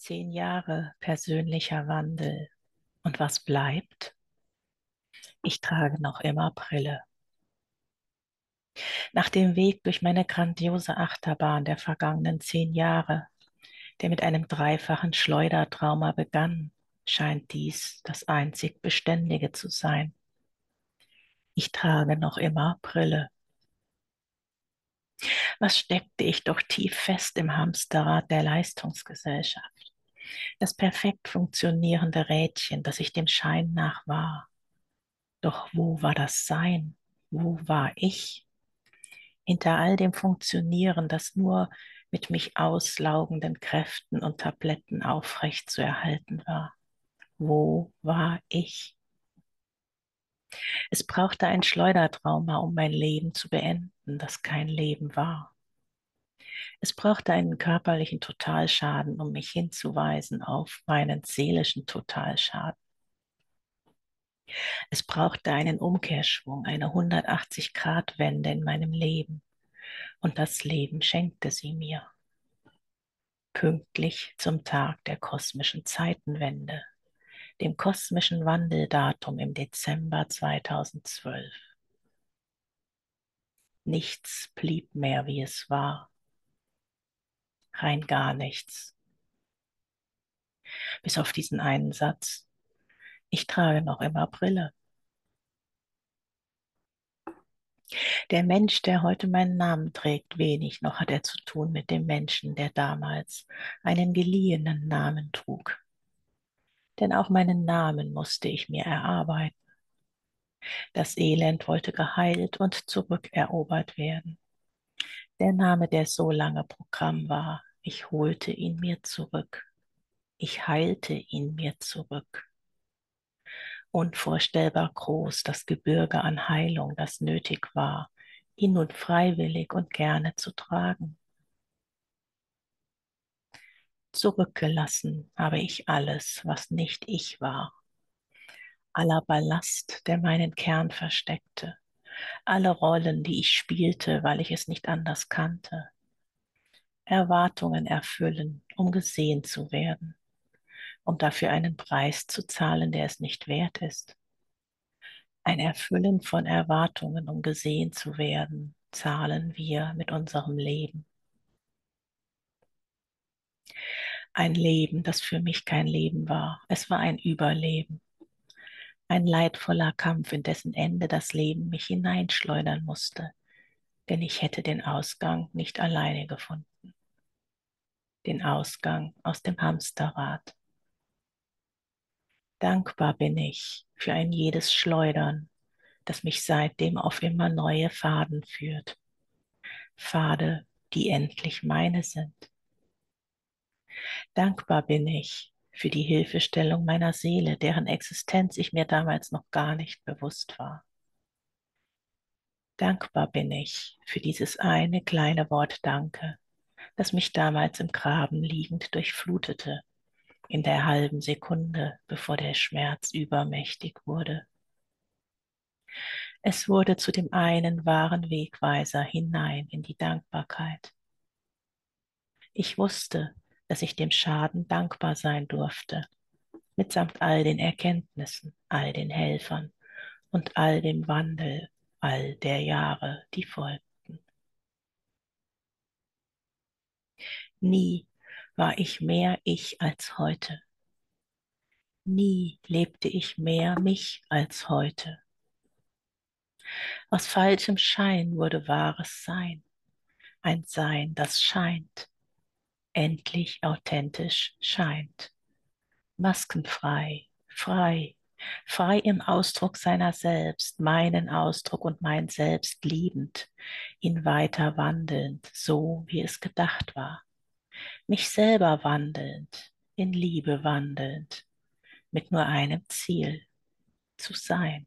Zehn Jahre persönlicher Wandel. Und was bleibt? Ich trage noch immer Brille. Nach dem Weg durch meine grandiose Achterbahn der vergangenen zehn Jahre, der mit einem dreifachen Schleudertrauma begann, scheint dies das einzig Beständige zu sein. Ich trage noch immer Brille. Was steckte ich doch tief fest im Hamsterrad der Leistungsgesellschaft? Das perfekt funktionierende Rädchen, das ich dem Schein nach war. Doch wo war das Sein? Wo war ich? Hinter all dem Funktionieren, das nur mit mich auslaugenden Kräften und Tabletten aufrecht zu erhalten war. Wo war ich? Es brauchte ein Schleudertrauma, um mein Leben zu beenden, das kein Leben war. Es brauchte einen körperlichen Totalschaden, um mich hinzuweisen auf meinen seelischen Totalschaden. Es brauchte einen Umkehrschwung, eine 180-Grad-Wende in meinem Leben. Und das Leben schenkte sie mir. Pünktlich zum Tag der kosmischen Zeitenwende, dem kosmischen Wandeldatum im Dezember 2012. Nichts blieb mehr, wie es war. Rein gar nichts. Bis auf diesen einen Satz. Ich trage noch immer Brille. Der Mensch, der heute meinen Namen trägt, wenig noch hat er zu tun mit dem Menschen, der damals einen geliehenen Namen trug. Denn auch meinen Namen musste ich mir erarbeiten. Das Elend wollte geheilt und zurückerobert werden. Der Name, der so lange Programm war, ich holte ihn mir zurück. Ich heilte ihn mir zurück unvorstellbar groß, das Gebirge an Heilung, das nötig war, ihn nun freiwillig und gerne zu tragen. Zurückgelassen habe ich alles, was nicht ich war. Aller Ballast, der meinen Kern versteckte, alle Rollen, die ich spielte, weil ich es nicht anders kannte. Erwartungen erfüllen, um gesehen zu werden um dafür einen Preis zu zahlen, der es nicht wert ist. Ein Erfüllen von Erwartungen, um gesehen zu werden, zahlen wir mit unserem Leben. Ein Leben, das für mich kein Leben war. Es war ein Überleben. Ein leidvoller Kampf, in dessen Ende das Leben mich hineinschleudern musste, denn ich hätte den Ausgang nicht alleine gefunden. Den Ausgang aus dem Hamsterrad. Dankbar bin ich für ein jedes Schleudern, das mich seitdem auf immer neue Faden führt. Pfade, die endlich meine sind. Dankbar bin ich für die Hilfestellung meiner Seele, deren Existenz ich mir damals noch gar nicht bewusst war. Dankbar bin ich für dieses eine kleine Wort Danke, das mich damals im Graben liegend durchflutete in der halben Sekunde, bevor der Schmerz übermächtig wurde. Es wurde zu dem einen wahren Wegweiser hinein in die Dankbarkeit. Ich wusste, dass ich dem Schaden dankbar sein durfte, mitsamt all den Erkenntnissen, all den Helfern und all dem Wandel all der Jahre, die folgten. Nie war ich mehr ich als heute. Nie lebte ich mehr mich als heute. Aus falschem Schein wurde wahres Sein, ein Sein, das scheint, endlich authentisch scheint, maskenfrei, frei, frei im Ausdruck seiner selbst, meinen Ausdruck und mein Selbst liebend, ihn weiter wandelnd, so wie es gedacht war mich selber wandelnd, in Liebe wandelnd, mit nur einem Ziel, zu sein.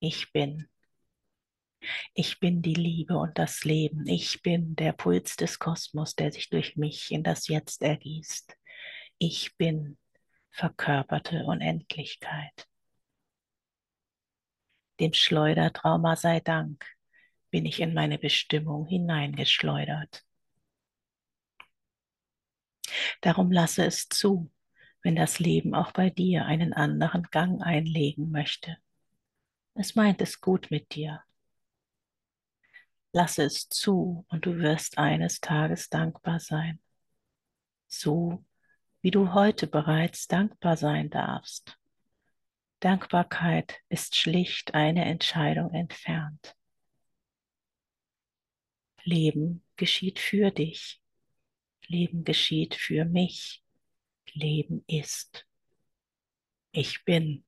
Ich bin. Ich bin die Liebe und das Leben. Ich bin der Puls des Kosmos, der sich durch mich in das Jetzt ergießt. Ich bin verkörperte Unendlichkeit. Dem Schleudertrauma sei Dank, bin ich in meine Bestimmung hineingeschleudert. Darum lasse es zu, wenn das Leben auch bei dir einen anderen Gang einlegen möchte. Es meint es gut mit dir. Lasse es zu und du wirst eines Tages dankbar sein. So wie du heute bereits dankbar sein darfst. Dankbarkeit ist schlicht eine Entscheidung entfernt. Leben geschieht für dich. Leben geschieht für mich. Leben ist. Ich bin.